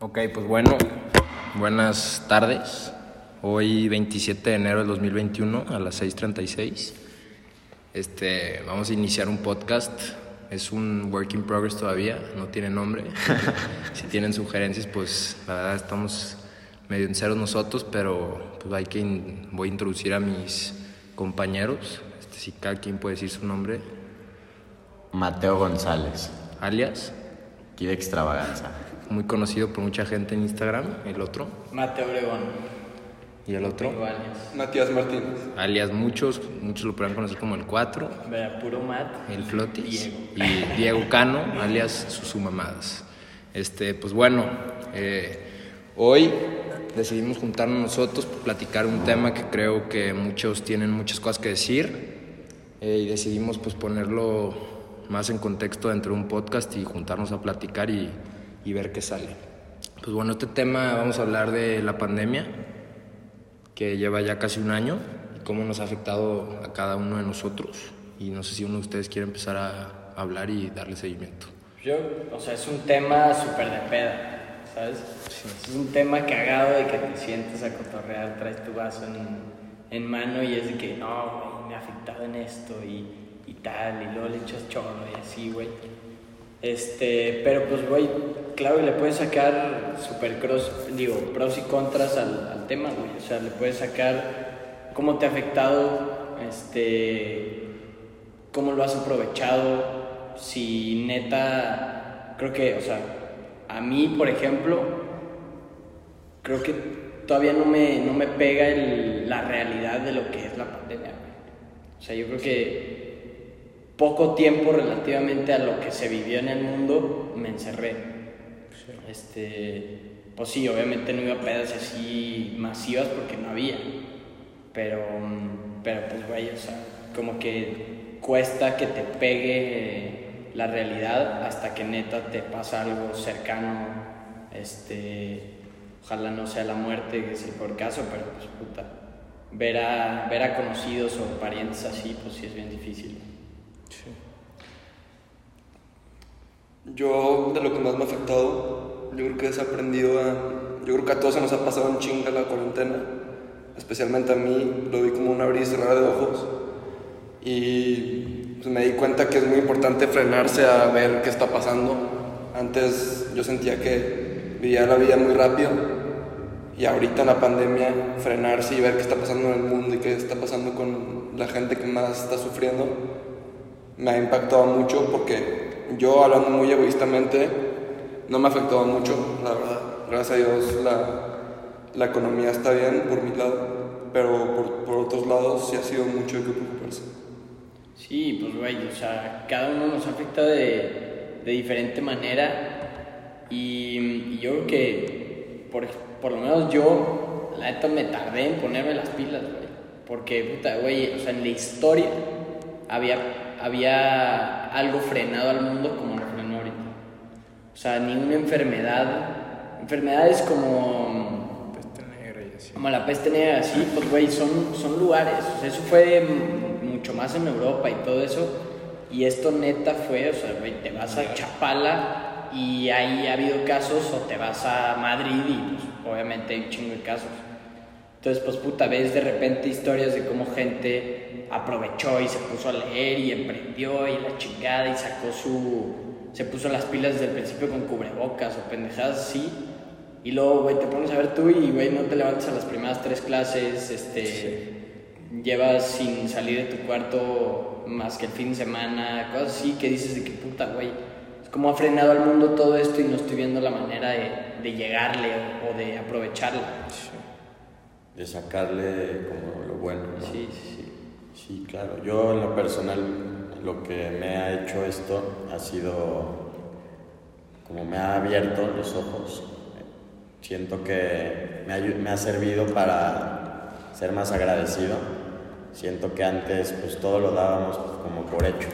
Ok, pues bueno, buenas tardes. Hoy 27 de enero del 2021 a las 6.36. Este, vamos a iniciar un podcast. Es un work in progress todavía, no tiene nombre. si tienen sugerencias, pues la verdad estamos medio en ceros nosotros, pero pues hay que in- voy a introducir a mis compañeros. Este, si cada quien puede decir su nombre, Mateo González, alias, Kid Extravaganza. Muy conocido por mucha gente en Instagram, el otro, Mateo Obregón. y el otro. Iguales. Matías Martínez. alias muchos, muchos lo podrán conocer como el 4, Vea, puro Matt. el Flotis Diego. y Diego Cano, alias Susumamadas. Este, pues bueno, eh, hoy decidimos juntarnos nosotros para platicar un tema que creo que muchos tienen muchas cosas que decir eh, y decidimos pues ponerlo más en contexto dentro de un podcast y juntarnos a platicar y, y ver qué sale. Pues bueno, este tema vamos a hablar de la pandemia, que lleva ya casi un año y cómo nos ha afectado a cada uno de nosotros. Y no sé si uno de ustedes quiere empezar a hablar y darle seguimiento. Yo, o sea, es un tema súper de peda, ¿sabes? Es un tema cagado de que te sientes a cotorrear, traes tu vaso en, en mano y es de que, no, güey, me ha afectado en esto y, y tal, y luego le echas chorro y así, güey. Este, pero pues, güey, claro, le puedes sacar super cross, digo, pros y contras al, tema, güey. O sea, le puedes sacar cómo te ha afectado, este, cómo lo has aprovechado, si neta, creo que, o sea, a mí, por ejemplo, creo que todavía no me, no me pega la realidad de lo que es la pandemia. O sea, yo creo que poco tiempo relativamente a lo que se vivió en el mundo me encerré. Este, pues sí, obviamente no iba a pedas así masivas porque no había. Pero, mm, pero pues güey, o sea, como que cuesta que te pegue eh, la realidad hasta que neta te pasa algo cercano. Este, ojalá no sea la muerte, que es el peor caso, pero pues puta. Ver a, ver a conocidos o parientes así, pues sí es bien difícil. Yo, de lo que más me ha afectado, yo creo que he aprendido a. Yo creo que a todos se nos ha pasado un chinga la cuarentena. Especialmente a mí, lo vi como un abrir y cerrar de ojos. Y pues, me di cuenta que es muy importante frenarse a ver qué está pasando. Antes yo sentía que vivía la vida muy rápido. Y ahorita en la pandemia, frenarse y ver qué está pasando en el mundo y qué está pasando con la gente que más está sufriendo, me ha impactado mucho porque yo, hablando muy egoístamente, no me ha afectado mucho, la verdad. Gracias a Dios la, la economía está bien por mi lado, pero por, por otros lados sí ha sido mucho de qué preocuparse. Sí, pues güey, o sea, cada uno nos afecta de, de diferente manera y, y yo creo que por, por lo menos yo, la neta me tardé en ponerme las pilas, güey. Porque, puta, güey, o sea, en la historia había, había algo frenado al mundo como sea, ni una enfermedad, enfermedades como Peste negra y así. como la peste negra, así, pues, güey, son, son lugares. O sea, eso fue mucho más en Europa y todo eso. Y esto neta fue, o sea, güey, te vas a Chapala y ahí ha habido casos, o te vas a Madrid y, pues, obviamente hay un chingo de casos. Entonces, pues, puta, ves de repente historias de cómo gente aprovechó y se puso a leer y emprendió y la chingada y sacó su... Se puso las pilas desde el principio con cubrebocas o pendejadas así. Y luego, güey, te pones a ver tú y, güey, no te levantas a las primeras tres clases, este... Llevas sin salir de tu cuarto más que el fin de semana, cosas así que dices de que puta, güey. Es como ha frenado al mundo todo esto y no estoy viendo la manera de, de llegarle o, o de aprovecharla. De sacarle como lo bueno, ¿no? Sí, sí, sí. Sí, claro. Yo en lo personal, lo que me ha hecho esto ha sido como me ha abierto los ojos. Siento que me ha, me ha servido para ser más agradecido. Siento que antes pues todo lo dábamos como por hecho.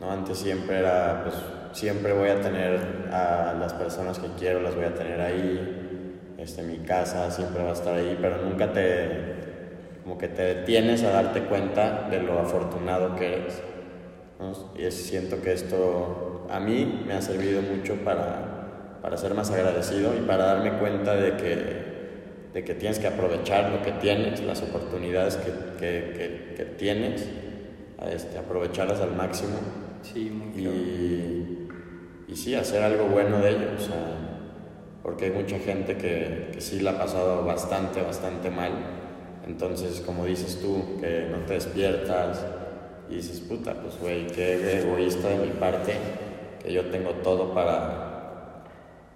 ¿no? Antes siempre era pues siempre voy a tener a las personas que quiero, las voy a tener ahí. Este, mi casa siempre va a estar ahí, pero nunca te como que te detienes a darte cuenta de lo afortunado que eres. ¿No? Y siento que esto a mí me ha servido mucho para, para ser más agradecido y para darme cuenta de que, de que tienes que aprovechar lo que tienes, las oportunidades que, que, que, tienes, este, aprovecharlas al máximo. Sí, muy y, y sí, hacer algo bueno de ello, o sea, porque hay mucha gente que, que sí la ha pasado bastante, bastante mal. Entonces, como dices tú, que no te despiertas y dices, puta, pues güey, qué egoísta de mi parte, que yo tengo todo para,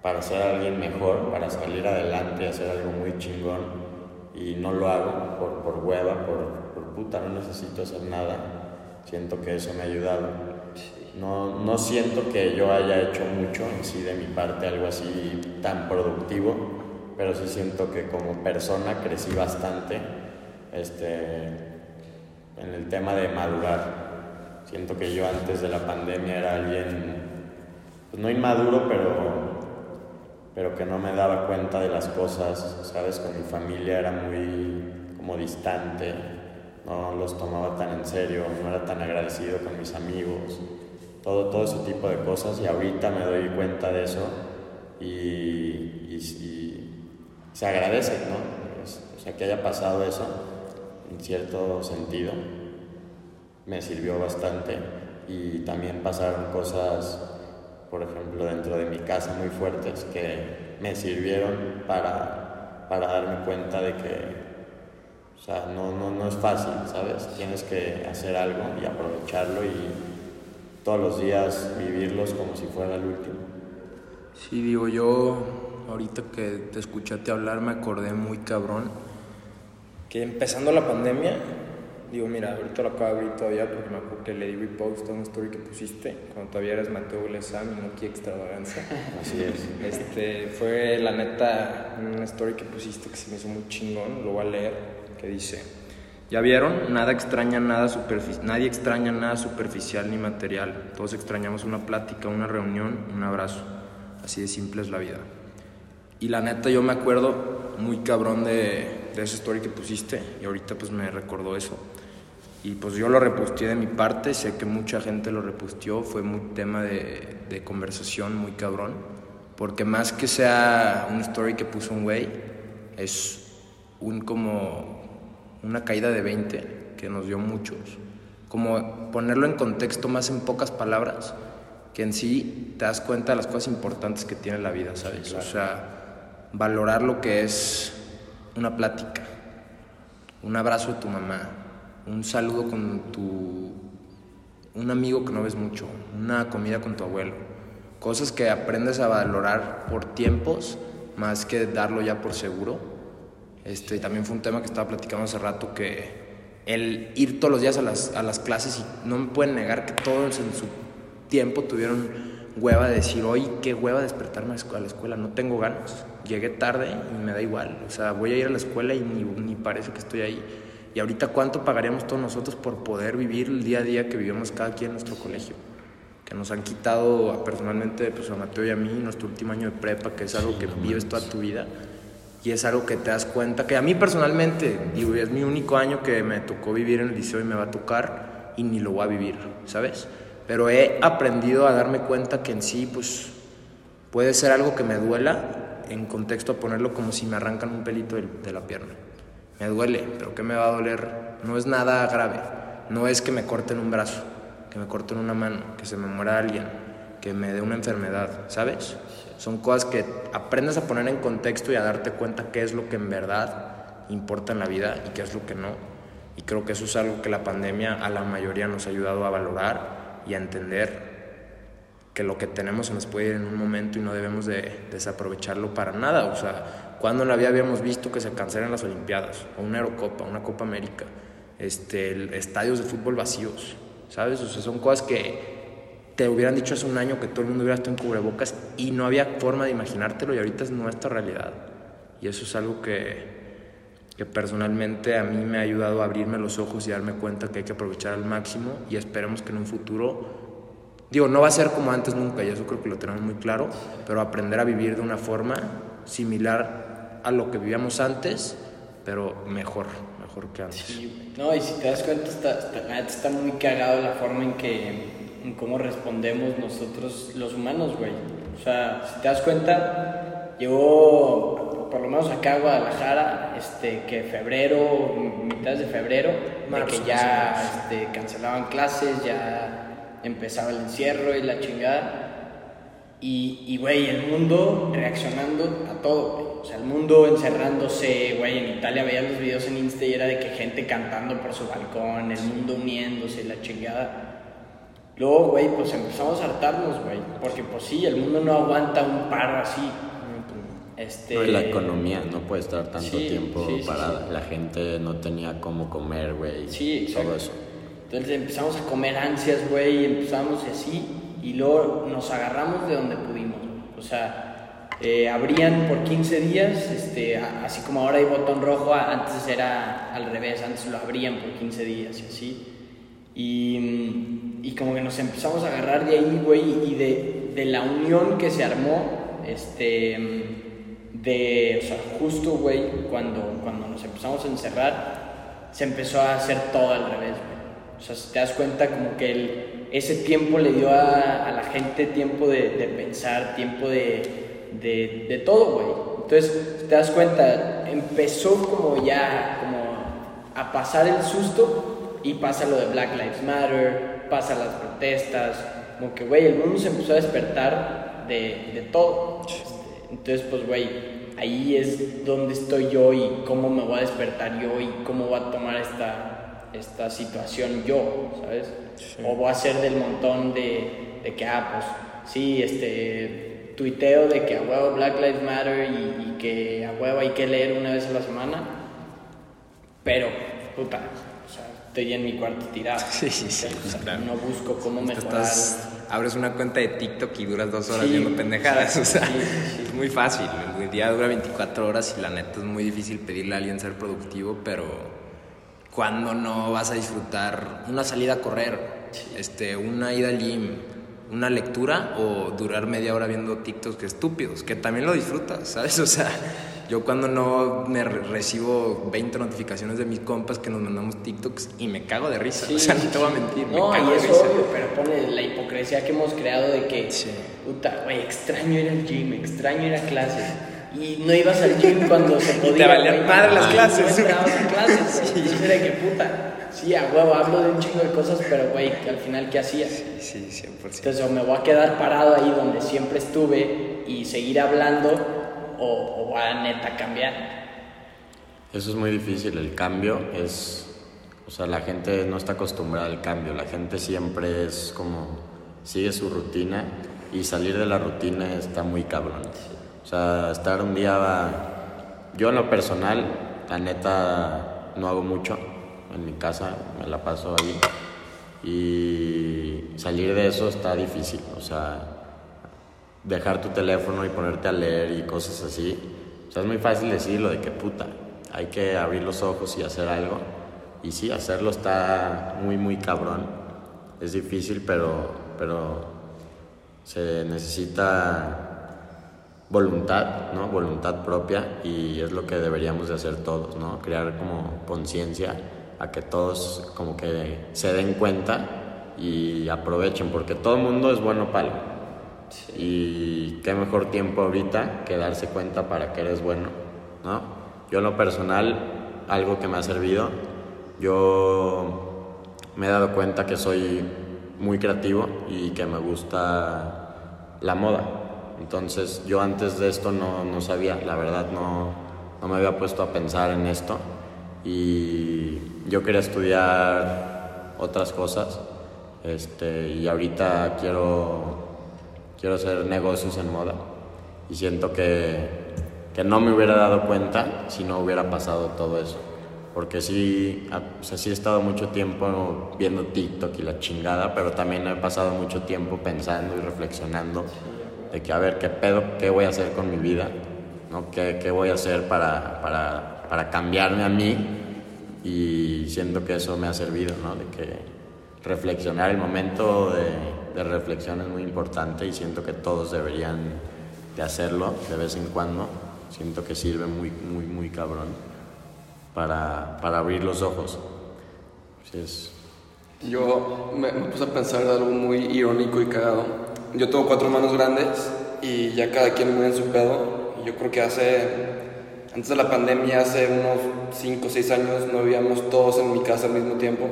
para ser alguien mejor, para salir adelante hacer algo muy chingón y no lo hago por, por hueva, por, por puta, no necesito hacer nada. Siento que eso me ha ayudado. No, no siento que yo haya hecho mucho en sí de mi parte, algo así tan productivo, pero sí siento que como persona crecí bastante este, en el tema de madurar. Siento que yo antes de la pandemia era alguien, pues no inmaduro, pero pero que no me daba cuenta de las cosas, ¿sabes? Con mi familia era muy como distante, no los tomaba tan en serio, no era tan agradecido con mis amigos, todo, todo ese tipo de cosas y ahorita me doy cuenta de eso y, y, se agradece, ¿no? O sea, que haya pasado eso, en cierto sentido, me sirvió bastante y también pasaron cosas por ejemplo, dentro de mi casa muy fuertes que me sirvieron para, para darme cuenta de que, o sea, no, no, no es fácil, ¿sabes? Tienes que hacer algo y aprovecharlo y todos los días vivirlos como si fuera el último. Sí, digo, yo ahorita que te escuchaste hablar me acordé muy cabrón que empezando la pandemia Digo, mira, ahorita lo acabo de abrir todavía porque me acuerdo que le di repost a una story que pusiste cuando todavía eres Mateo Lezam y no quiero extravaganza. Así es. Este, fue la neta una story que pusiste que se me hizo muy chingón, lo voy a leer, que dice, ¿ya vieron? Nada extraña, nada superficial, nadie extraña nada superficial ni material. Todos extrañamos una plática, una reunión, un abrazo. Así de simple es la vida. Y la neta yo me acuerdo muy cabrón de esa story que pusiste y ahorita pues me recordó eso. Y pues yo lo reposteé de mi parte, sé que mucha gente lo reposteó, fue muy tema de, de conversación muy cabrón, porque más que sea una story que puso un güey, es un como una caída de 20 que nos dio muchos. Como ponerlo en contexto más en pocas palabras, que en sí te das cuenta de las cosas importantes que tiene la vida, ¿sabes? O sea, valorar lo que es una plática, un abrazo de tu mamá, un saludo con tu un amigo que no ves mucho, una comida con tu abuelo, cosas que aprendes a valorar por tiempos más que darlo ya por seguro. Este, también fue un tema que estaba platicando hace rato que el ir todos los días a las, a las clases y no me pueden negar que todos en su tiempo tuvieron hueva de decir, hoy qué hueva despertarme a la escuela, no tengo ganas. Llegué tarde y me da igual. O sea, voy a ir a la escuela y ni, ni parece que estoy ahí. Y ahorita, ¿cuánto pagaríamos todos nosotros por poder vivir el día a día que vivimos cada quien en nuestro colegio? Que nos han quitado personalmente pues, a Mateo y a mí nuestro último año de prepa, que es algo que vives toda tu vida. Y es algo que te das cuenta, que a mí personalmente, digo, es mi único año que me tocó vivir en el liceo y me va a tocar y ni lo voy a vivir, ¿sabes? Pero he aprendido a darme cuenta que en sí, pues, puede ser algo que me duela, en contexto a ponerlo como si me arrancan un pelito de, la pierna me duele, pero ¿qué me va a doler? No es nada grave, no es que me corten un brazo, que me corten una mano, que se me muera alguien, que me dé una enfermedad, ¿sabes? Son cosas que aprendes a poner en contexto y a darte cuenta qué es lo que en verdad importa en la vida y qué es lo que no. Y creo que eso es algo que la pandemia a la mayoría nos ha ayudado a valorar y a entender que lo que tenemos se nos puede ir en un momento y no debemos de desaprovecharlo para nada. O sea, cuando en la vida habíamos visto que se cancelen las Olimpiadas, o una Eurocopa, una Copa América, este, estadios de fútbol vacíos, ¿sabes? O sea, son cosas que te hubieran dicho hace un año que todo el mundo hubiera estado en cubrebocas y no había forma de imaginártelo y ahorita es nuestra realidad. Y eso es algo que, personalmente a mí me ha ayudado a abrirme los ojos y darme cuenta que hay que aprovechar al máximo y esperemos que en un futuro, digo, no va a ser como antes nunca, y eso creo que lo tenemos muy claro, pero aprender a vivir de una forma similar a lo que vivíamos antes, pero mejor, mejor que antes. No, y si te das cuenta, está, está, muy cagado la forma en que, en cómo respondemos nosotros los humanos, güey. O sea, si te das cuenta, llegó, por lo menos acá a Guadalajara, este, que febrero, mitad de febrero, de que ya este, cancelaban clases, ya empezaba el encierro y la chingada. Y, güey, el mundo reaccionando a todo, güey. O sea, el mundo encerrándose, güey. En Italia veía los videos en Insta y era de que gente cantando por su balcón, el mundo uniéndose, la chingada. Luego, güey, pues empezamos a hartarnos, güey. Porque, pues sí, el mundo no aguanta un paro así. Este... la economía no puede estar tanto tiempo parada. la gente no tenía cómo comer, güey. Sí, Todo eso. Entonces empezamos a comer ansias, güey, y empezamos así y luego nos agarramos de donde pudimos. O sea, eh, abrían por 15 días, este, así como ahora hay botón rojo, antes era al revés, antes lo abrían por 15 días y así. Y, y como que nos empezamos a agarrar de ahí, güey, y de, de, la unión que se armó, este, de, o sea, justo, güey, cuando, cuando nos empezamos a encerrar, se empezó a hacer todo al revés, güey. O sea, si te das cuenta como que el, ese tiempo le dio a, la gente tiempo de, pensar, tiempo de, todo, güey. Entonces, te das cuenta, empezó como ya como a pasar el susto y pasa lo de Black Lives Matter, pasa las protestas, como que, güey, el mundo se empezó a despertar de, todo. Entonces, pues, güey, ahí es donde estoy yo y cómo me voy a despertar yo y cómo voy a tomar esta, esta situación yo, ¿sabes? O voy a ser del montón de, de, que, ah, pues sí, este, tuiteo de que a huevo Black Lives Matter y, que a huevo hay que leer una vez a la semana. Pero, puta, o sea, estoy en mi cuarto tirado. Sí, sí, sí. No busco cómo mejorar. abres una cuenta de TikTok y duras dos horas viendo pendejadas. o sea, muy fácil. El día dura 24 horas y la neta es muy difícil pedirle a alguien ser productivo, pero cuando no vas a disfrutar una salida a correr, este, una ida al gym, una lectura o durar media hora viendo TikToks que estúpidos, que también lo disfrutas, ¿sabes? O sea, yo cuando no me recibo 20 notificaciones de mis compas que nos mandamos TikToks y me cago de risa, o sea, no te voy a mentir, no, me cago y es obvio, pero pone la hipocresía que hemos creado de que, puta, güey, extraño ir al gym, extraño ir a clases y no ibas al gym cuando se podía. Y te valían padre las clases. No entrabas a clases. Sí. Entonces era que puta. Sí, a huevo, hablo de un chingo de cosas, pero güey, al final, ¿qué hacía? Sí, sí, 100%. Entonces, o me voy a quedar parado ahí donde siempre estuve y seguir hablando, o, o voy a neta cambiar. Eso es muy difícil, el cambio es. O sea, la gente no está acostumbrada al cambio, la gente siempre es como. sigue su rutina y salir de la rutina está muy cabrón. O sea, estar un día... Yo en lo personal, la neta, no hago mucho. En mi casa me la paso ahí. Y salir de eso está difícil. O sea, dejar tu teléfono y ponerte a leer y cosas así. O sea, es muy fácil decirlo de que puta, hay que abrir los ojos y hacer algo. Y sí, hacerlo está muy, muy cabrón. Es difícil, pero, pero se necesita voluntad, ¿no? Voluntad propia y es lo que deberíamos de hacer todos, ¿no? Crear como conciencia a que todos como que se den cuenta y aprovechen, porque todo el mundo es bueno para Y qué mejor tiempo ahorita que darse cuenta para que eres bueno, ¿no? Yo en lo personal, algo que me ha servido, yo me he dado cuenta que soy muy creativo y que me gusta la moda. Entonces yo antes de esto no, no sabía, la verdad no, no, me había puesto a pensar en esto y yo quería estudiar otras cosas este, y ahorita quiero, quiero hacer negocios en moda y siento que, que no me hubiera dado cuenta si no hubiera pasado todo eso. Porque sí, o sea, sí he estado mucho tiempo viendo TikTok y la chingada, pero también he pasado mucho tiempo pensando y reflexionando de que a ver qué pedo, qué voy a hacer con mi vida, ¿no? ¿Qué, qué voy a hacer para, para, para, cambiarme a mí y siento que eso me ha servido, ¿no? De que reflexionar, el momento de, de reflexión es muy importante y siento que todos deberían de hacerlo de vez en cuando, siento que sirve muy, muy, muy cabrón para, para abrir los ojos. es... Yo me, me puse a pensar de algo muy irónico y cagado yo tengo cuatro hermanos grandes y ya cada quien muy en su pedo. Yo creo que hace, antes de la pandemia, hace unos 5 o 6 años, no vivíamos todos en mi casa al mismo tiempo.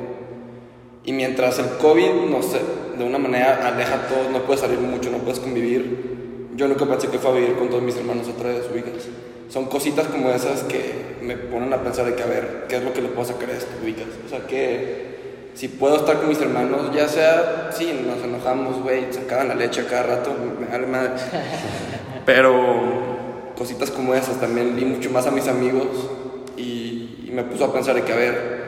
Y mientras el COVID, no sé, de una manera aleja a todos, no puedes salir mucho, no puedes convivir. Yo nunca pensé que fue a vivir con todos mis hermanos otra vez, ubicas. Son cositas como esas que me ponen a pensar de que, a ver, ¿qué es lo que le puedo sacar a esto, ubicas? O sea, que si puedo estar con mis hermanos, ya sea, sí, nos enojamos, güey, sacaban la leche a cada rato, me vale madre. Pero cositas como esas también vi mucho más a mis amigos y, y me puso a pensar de que, a ver,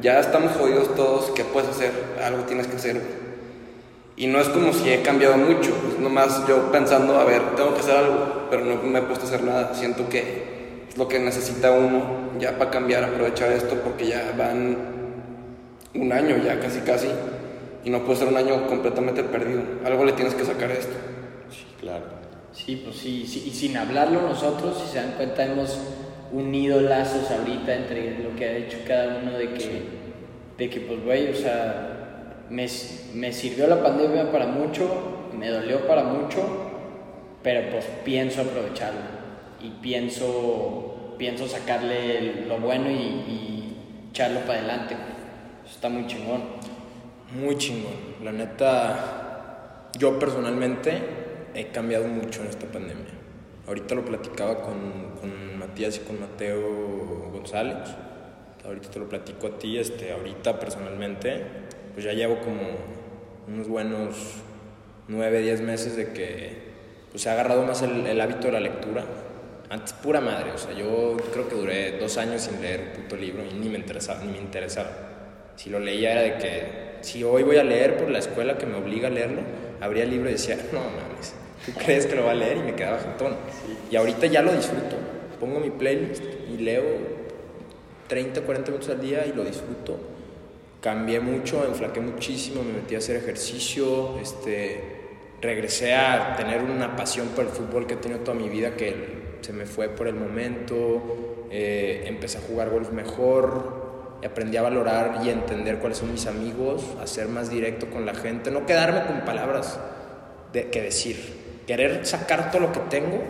ya estamos jodidos todos, ¿qué puedes hacer? Algo tienes que hacer. Y no es como si he cambiado mucho, es nomás yo pensando, a ver, tengo que hacer algo, pero no me he puesto a hacer nada. Siento que es lo que necesita uno ya para cambiar, aprovechar esto, porque ya van un año ya casi casi y no puede ser un año completamente perdido. Algo le tienes que sacar a esto. Sí, claro. Sí, pues sí, sí, y sin hablarlo nosotros, si se dan cuenta, hemos unido lazos ahorita entre lo que ha hecho cada uno de que, de que pues, güey, o sea, me, me sirvió la pandemia para mucho, me dolió para mucho, pero pues pienso aprovecharlo y pienso, pienso sacarle lo bueno y, y echarlo para adelante está muy chingón. Muy chingón. La neta, yo personalmente he cambiado mucho en esta pandemia. Ahorita lo platicaba con, con Matías y con Mateo González. Ahorita te lo platico a ti. Este, ahorita personalmente, pues ya llevo como unos buenos nueve, diez meses de que pues, se ha agarrado más el, el hábito de la lectura. Antes pura madre, o sea, yo creo que duré dos años sin leer un puto libro y ni me interesaba, ni me interesaba si lo leía era de que si hoy voy a leer por la escuela que me obliga a leerlo, abría el libro y decía, no mames, ¿tú crees que lo va a leer? Y me quedaba jantón. Y ahorita ya lo disfruto. Pongo mi playlist y leo 30, 40 minutos al día y lo disfruto. Cambié mucho, enflaqué muchísimo, me metí a hacer ejercicio, este, regresé a tener una pasión por el fútbol que he tenido toda mi vida que se me fue por el momento, eh, empecé a jugar golf mejor, aprendí a valorar y entender cuáles son mis amigos, a ser más directo con la gente, no quedarme con palabras de, que decir, querer sacar todo lo que tengo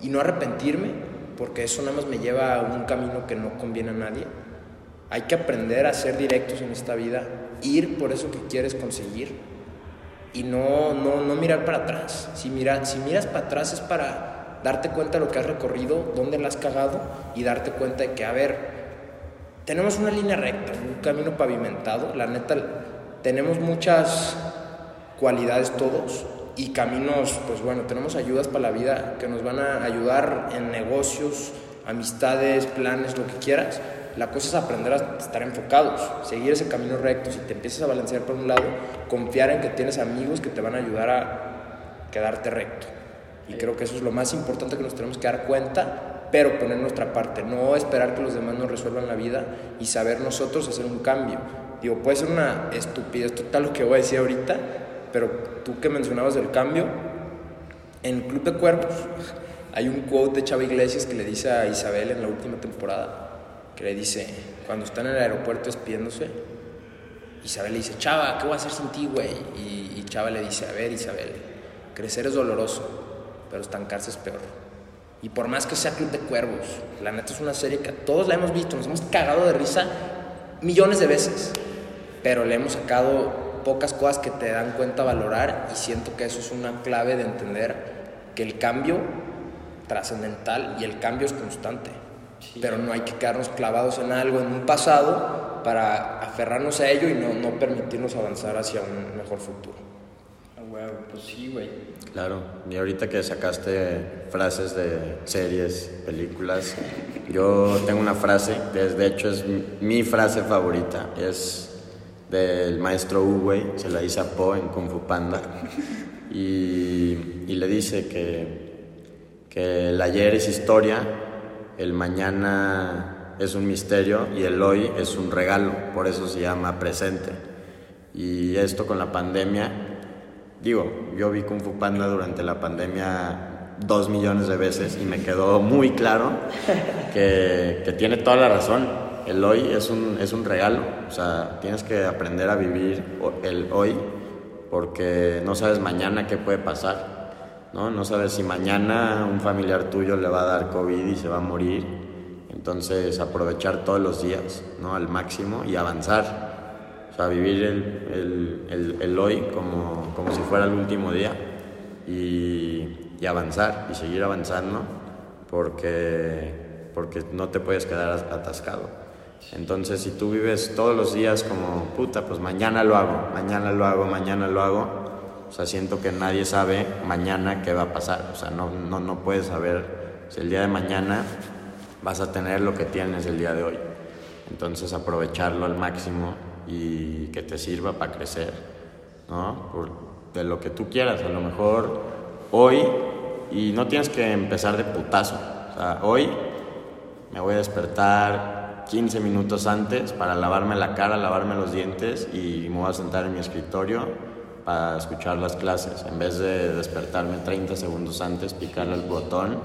y no arrepentirme, porque eso nada más me lleva a un camino que no conviene a nadie. Hay que aprender a ser directos en esta vida, ir por eso que quieres conseguir y no, no, no mirar para atrás. Si, mira, si miras para atrás es para darte cuenta de lo que has recorrido, dónde la has cagado y darte cuenta de que, a ver, tenemos una línea recta, un camino pavimentado. La neta, tenemos muchas cualidades todos y caminos, pues bueno, tenemos ayudas para la vida que nos van a ayudar en negocios, amistades, planes, lo que quieras. La cosa es aprender a estar enfocados, seguir ese camino recto. Si te empiezas a balancear por un lado, confiar en que tienes amigos que te van a ayudar a quedarte recto. Y creo que eso es lo más importante que nos tenemos que dar cuenta pero poner nuestra parte, no esperar que los demás nos resuelvan la vida y saber nosotros hacer un cambio. Digo, puede ser una estupidez total lo que voy a decir ahorita, pero tú que mencionabas del cambio, en Club de Cuervos hay un quote de Chava Iglesias que le dice a Isabel en la última temporada, que le dice, cuando está en el aeropuerto despidiéndose, Isabel le dice, Chava, ¿qué voy a hacer sin ti, güey? Y, y Chava le dice, a ver, Isabel, crecer es doloroso, pero estancarse es peor. Y por más que sea Club de Cuervos, la neta es una serie que todos la hemos visto, nos hemos cagado de risa millones de veces, pero le hemos sacado pocas cosas que te dan cuenta valorar y siento que eso es una clave de entender que el cambio trascendental y el cambio es constante. Pero no hay que quedarnos clavados en algo, en un pasado, para aferrarnos a ello y no, no permitirnos avanzar hacia un mejor futuro pues sí, güey. Claro, y ahorita que sacaste frases de series, películas, yo tengo una frase, que de hecho es mi frase favorita, es del maestro Wu se la dice a Po en Kung Fu Panda, y, le dice que, que el ayer es historia, el mañana es un misterio y el hoy es un regalo, por eso se llama presente. Y esto con la pandemia digo, yo vi Kung Fu Panda durante la pandemia dos millones de veces y me quedó muy claro que, tiene toda la razón. El hoy es un, es un regalo, o sea, tienes que aprender a vivir el hoy porque no sabes mañana qué puede pasar. ¿no? No sabes si mañana un familiar tuyo le va a dar COVID y se va a morir. Entonces, aprovechar todos los días, ¿no? Al máximo y avanzar. O sea, vivir el, el, el, hoy como, como si fuera el último día y, y avanzar y seguir avanzando porque, porque no te puedes quedar atascado. Entonces, si tú vives todos los días como, puta, pues mañana lo hago, mañana lo hago, mañana lo hago, o sea, siento que nadie sabe mañana qué va a pasar. O sea, no, no, no puedes saber si el día de mañana vas a tener lo que tienes el día de hoy. Entonces, aprovecharlo al máximo y que te sirva para crecer, ¿no? Por, de lo que tú quieras. A lo mejor hoy, y no tienes que empezar de putazo. O sea, hoy me voy a despertar 15 minutos antes para lavarme la cara, lavarme los dientes y me voy a sentar en mi escritorio para escuchar las clases. En vez de despertarme 30 segundos antes, picarle el botón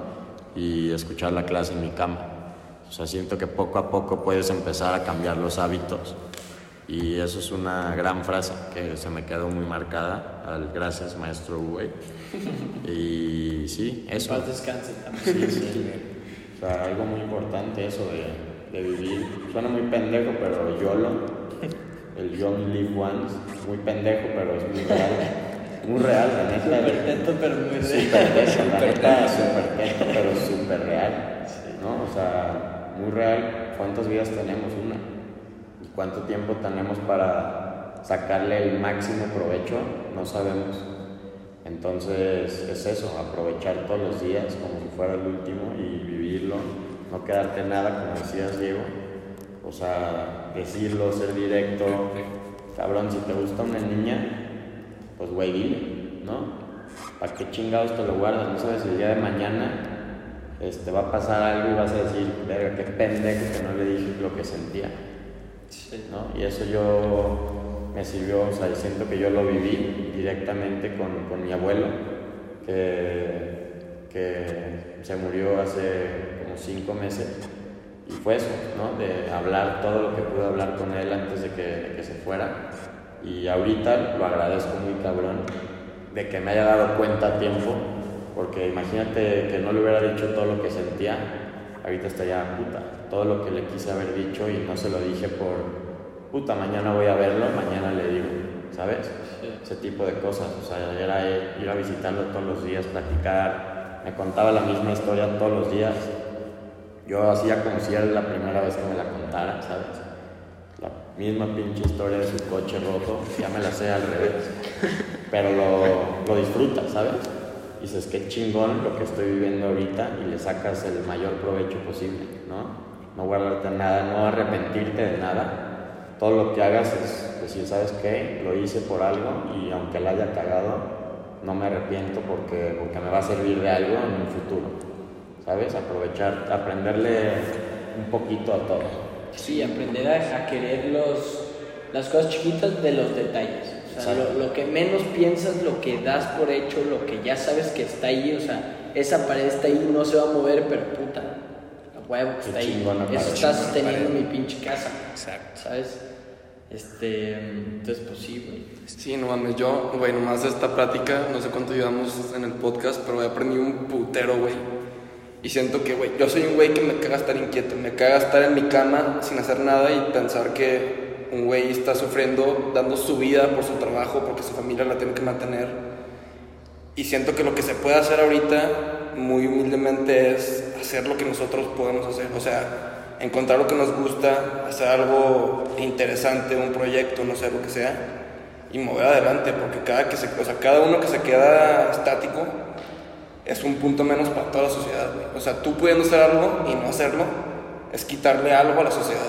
y escuchar la clase en mi cama. O sea, siento que poco a poco puedes empezar a cambiar los hábitos y eso es una gran frase que se me quedó muy marcada. Al, gracias, maestro Uwe. Y sí, eso. Paz descanse. Sí, sí. O sea, algo muy importante eso de, de vivir. Suena muy pendejo, pero YOLO, el You Only Live Once, muy pendejo, pero es muy real. Muy real, la neta. Súper teto, pero muy real. Súper teto, la neta, súper teto, pero súper real. ¿No? O sea, muy real. ¿Cuántas vidas tenemos? Una. ¿Y cuánto tiempo tenemos para sacarle el máximo provecho? No sabemos. Entonces es eso, aprovechar todos los días como si fuera el último y vivirlo, no quedarte nada, como decías Diego. O sea, decirlo, ser directo. Cabrón, si te gusta una niña, pues güey, dile, ¿no? ¿Para qué chingados te lo guardas? No sabes si el día de mañana este, va a pasar algo y vas a decir, verga, qué pendejo que no le dije lo que sentía. Sí. ¿no? Y eso yo me sirvió, o sea, siento que yo lo viví directamente con, con mi abuelo, que, que se murió hace como cinco meses. Y fue eso, ¿no? De hablar todo lo que pude hablar con él antes de que, de que se fuera. Y ahorita lo agradezco muy cabrón de que me haya dado cuenta a tiempo, porque imagínate que no le hubiera dicho todo lo que sentía, ahorita estaría puta. Todo lo que le quise haber dicho y no se lo dije por puta, mañana voy a verlo, mañana le digo, ¿sabes? Sí. Ese tipo de cosas, o sea, era ir a visitarlo todos los días, platicar, me contaba la misma historia todos los días. Yo si era la primera vez que me la contara, ¿sabes? La misma pinche historia de su coche roto, ya me la sé al revés, pero lo, lo disfrutas, ¿sabes? dices, qué chingón lo que estoy viviendo ahorita y le sacas el mayor provecho posible, ¿no? No guardarte nada, no arrepentirte de nada. Todo lo que hagas es decir, ¿sabes qué? Lo hice por algo y aunque la haya cagado, no me arrepiento porque, porque me va a servir de algo en un futuro, ¿sabes? Aprovechar, aprenderle un poquito a todo. Sí, aprender a, a querer los, las cosas chiquitas de los detalles. O sea, lo, lo que menos piensas, lo que das por hecho, lo que ya sabes que está ahí, o sea, esa pared está ahí, no se va a mover, pero puta, a huevo que está ahí. chingona Eso está sosteniendo mi pinche casa, Exacto. ¿sabes? Este, entonces, pues sí, güey. Sí, no mames, yo, güey, nomás de esta plática, no sé cuánto llevamos en el podcast, pero he aprendido un putero, güey. Y siento que, güey, yo soy un güey que me caga estar inquieto, me caga estar en mi cama sin hacer nada y pensar que un güey está sufriendo, dando su vida por su trabajo, porque su familia la tiene que mantener. Y siento que lo que se puede hacer ahorita, muy humildemente, es hacer lo que nosotros podemos hacer. O sea, encontrar lo que nos gusta, hacer algo interesante, un proyecto, no sé, lo que sea, y mover adelante, porque cada, que se, o sea, cada uno que se queda estático es un punto menos para toda la sociedad. güey. O sea, tú pudiendo hacer algo y no hacerlo, es quitarle algo a la sociedad.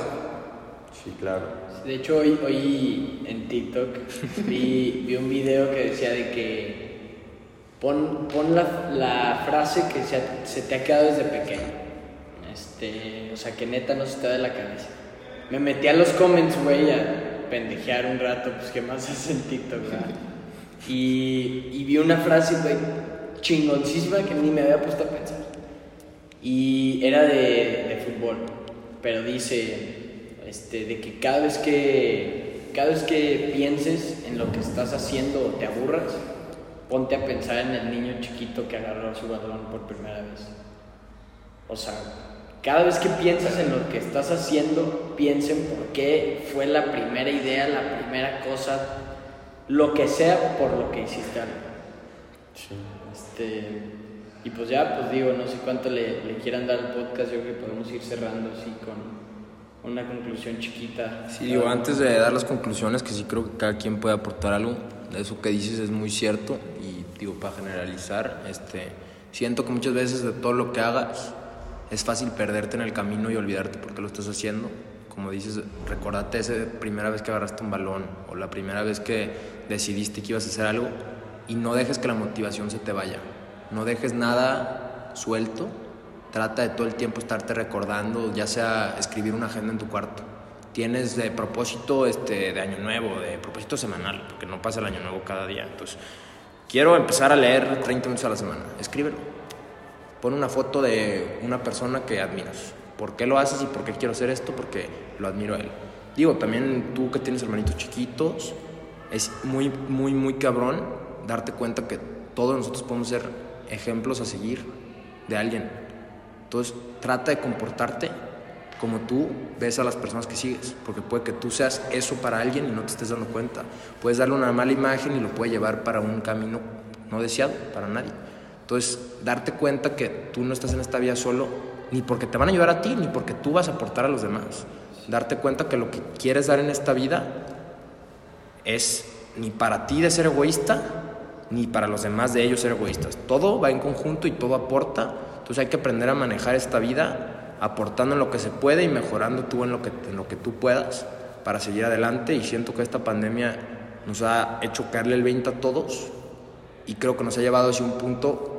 Sí, claro. De hecho, hoy, hoy en TikTok vi, vi un video que decía de que pon, pon la, la frase que se, se te ha quedado desde pequeño. Este, o sea, que neta no se te da de la cabeza. Me metí a los comments, güey, a pendejear un rato, pues qué más hace en TikTok, ¿verdad? Y, y vi una frase, güey, chingoncísima que ni me había puesto a pensar. Y era de, de fútbol, pero dice este, de que cada vez que cada vez que pienses en lo que estás haciendo o te aburras, ponte a pensar en el niño chiquito que agarró su balón por primera vez. O sea, cada vez que piensas en lo que estás haciendo, piensen por qué fue la primera idea, la primera cosa, lo que sea por lo que hiciste algo. Este, y pues ya, pues digo, no sé cuánto le, le quieran dar al podcast, yo creo que podemos ir cerrando así con una conclusión chiquita. Sí, digo, antes de dar las conclusiones, que sí creo que cada quien puede aportar algo, eso que dices es muy cierto y digo, para generalizar, este, siento que muchas veces de todo lo que hagas, es fácil perderte en el camino y olvidarte por qué lo estás haciendo. Como dices, recordate esa primera vez que agarraste un balón o la primera vez que decidiste que ibas a hacer algo y no dejes que la motivación se te vaya. No dejes nada suelto. Trata de todo el tiempo estarte recordando, ya sea escribir una agenda en tu cuarto. Tienes de propósito este, de año nuevo, de propósito semanal, porque no pasa el año nuevo cada día. Entonces, quiero empezar a leer 30 minutos a la semana. Escríbelo Pon una foto de una persona que admiras. ¿Por qué lo haces y por qué quiero hacer esto? Porque lo admiro a él. Digo, también tú que tienes hermanitos chiquitos, es muy, muy, muy cabrón darte cuenta que todos nosotros podemos ser ejemplos a seguir de alguien. Entonces, trata de comportarte como tú ves a las personas que sigues, porque puede que tú seas eso para alguien y no te estés dando cuenta. Puedes darle una mala imagen y lo puede llevar para un camino no deseado para nadie. Entonces, darte cuenta que tú no estás en esta vida solo, ni porque te van a ayudar a ti, ni porque tú vas a aportar a los demás. Darte cuenta que lo que quieres dar en esta vida es ni para ti de ser egoísta, ni para los demás de ellos ser egoístas. Todo va en conjunto y todo aporta. Entonces hay que aprender a manejar esta vida aportando en lo que se puede y mejorando tú en lo que, en lo que tú puedas para seguir adelante. Y siento que esta pandemia nos ha hecho caerle el 20 a todos y creo que nos ha llevado hacia un punto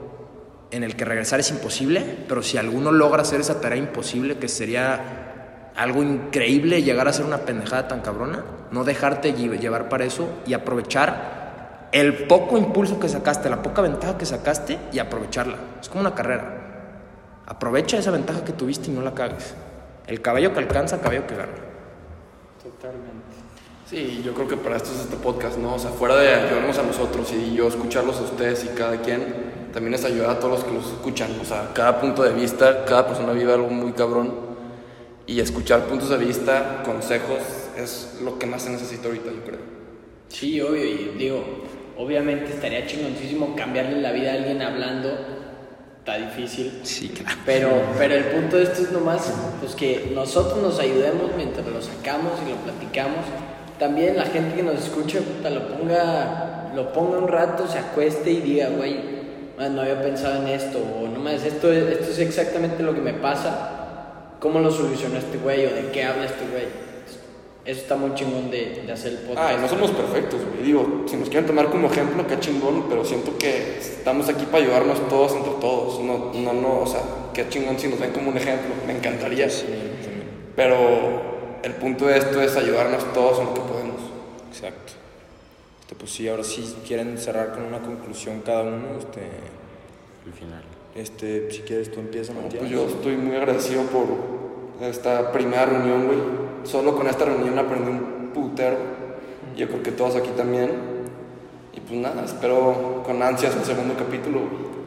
en el que regresar es imposible, pero si alguno logra hacer esa tarea imposible, que sería algo increíble llegar a ser una pendejada tan cabrona, no dejarte llevar para eso y aprovechar el poco impulso que sacaste, la poca ventaja que sacaste y aprovecharla. Es como una carrera. Aprovecha esa ventaja que tuviste y no la cagues. El caballo que alcanza, caballo que gana. Totalmente. Sí, yo creo que para esto es este podcast, ¿no? O sea, fuera de ayudarnos a nosotros y yo escucharlos a ustedes y cada quien, también es ayudar a todos los que los escuchan. O sea, cada punto de vista, cada persona vive algo muy cabrón. Y escuchar puntos de vista, consejos, es lo que más se necesita ahorita, yo creo. Sí, obvio. Y digo, obviamente estaría chingoncísimo cambiarle la vida a alguien hablando. Está difícil. Sí, claro. Pero, pero el punto de esto es nomás pues que nosotros nos ayudemos mientras lo sacamos y lo platicamos. También la gente que nos escucha, puta, lo ponga, lo ponga un rato, se acueste y diga, güey, no había pensado en esto, o no más, esto, esto es exactamente lo que me pasa, ¿cómo lo solucionó este güey o de qué habla este güey? Eso está muy chingón de, de hacer el podcast. Ah, no somos perfectos, güey. Digo, si nos quieren tomar como ejemplo, qué chingón, pero siento que estamos aquí para ayudarnos todos entre todos. No, no, no, o sea, qué chingón si nos ven como un ejemplo. Me encantaría. Sí, pero el punto de esto es ayudarnos todos en lo que podemos. Exacto. Este, pues sí, ahora sí quieren cerrar con una conclusión cada uno. Este, el final. Este, si quieres tú empiezas, Matías. pues yo estoy muy agradecido por esta primera reunión, güey. Solo con esta reunión aprendí un putero. Yo creo que todos aquí también. Y pues nada, espero con ansias el segundo capítulo,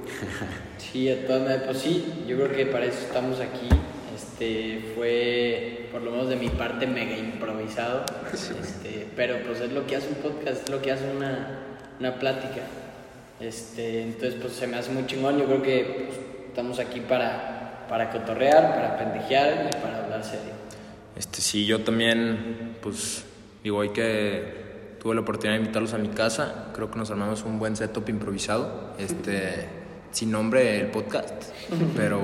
Sí, a todas maneras, pues sí, yo creo que para eso estamos aquí. Este, fue, por lo menos de mi parte, mega improvisado. Este, pero pues es lo que hace un podcast, es lo que hace una, una plática. Este, entonces, pues se me hace muy chingón. Yo creo que pues, estamos aquí para, para cotorrear, para pendejear y para hablar serio. Este, sí, yo también, pues, digo, hoy que tuve la oportunidad de invitarlos a mi casa, creo que nos armamos un buen setup improvisado. Este sin nombre el podcast, pero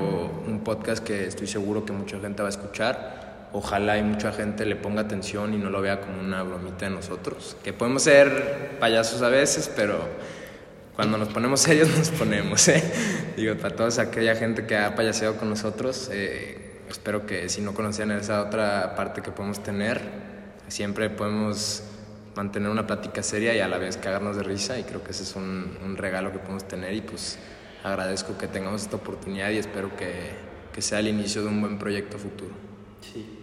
un podcast que estoy seguro que mucha gente va a escuchar. Ojalá y mucha gente le ponga atención y no lo vea como una bromita de nosotros. Que podemos ser payasos a veces, pero cuando nos ponemos serios nos ponemos. ¿eh? Digo, para toda aquella gente que ha payaseado con nosotros, eh, espero que si no conocían esa otra parte que podemos tener, siempre podemos mantener una plática seria y a la vez cagarnos de risa y creo que ese es un, un regalo que podemos tener y pues agradezco que tengamos esta oportunidad y espero que, que sea el inicio de un buen proyecto futuro. Sí.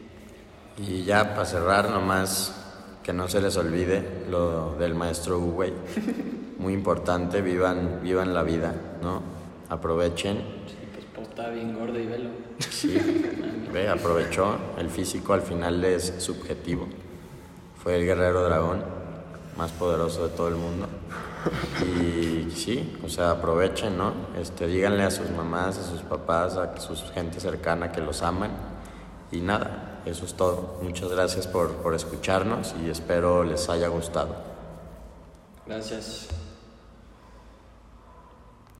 Y ya para cerrar, nomás que no se les olvide lo del maestro Uwey. muy importante, vivan, vivan la vida, ¿no? Aprovechen. Sí, pues, pues está bien gordo y velo. Sí, ve, aprovechó. El físico al final es subjetivo. Fue el guerrero dragón más poderoso de todo el mundo. Y sí, o sea, aprovechen, ¿no? Este, díganle a sus mamás, a sus papás, a sus gente cercana que los aman. Y nada, eso es todo. Muchas gracias por, por escucharnos y espero les haya gustado. Gracias.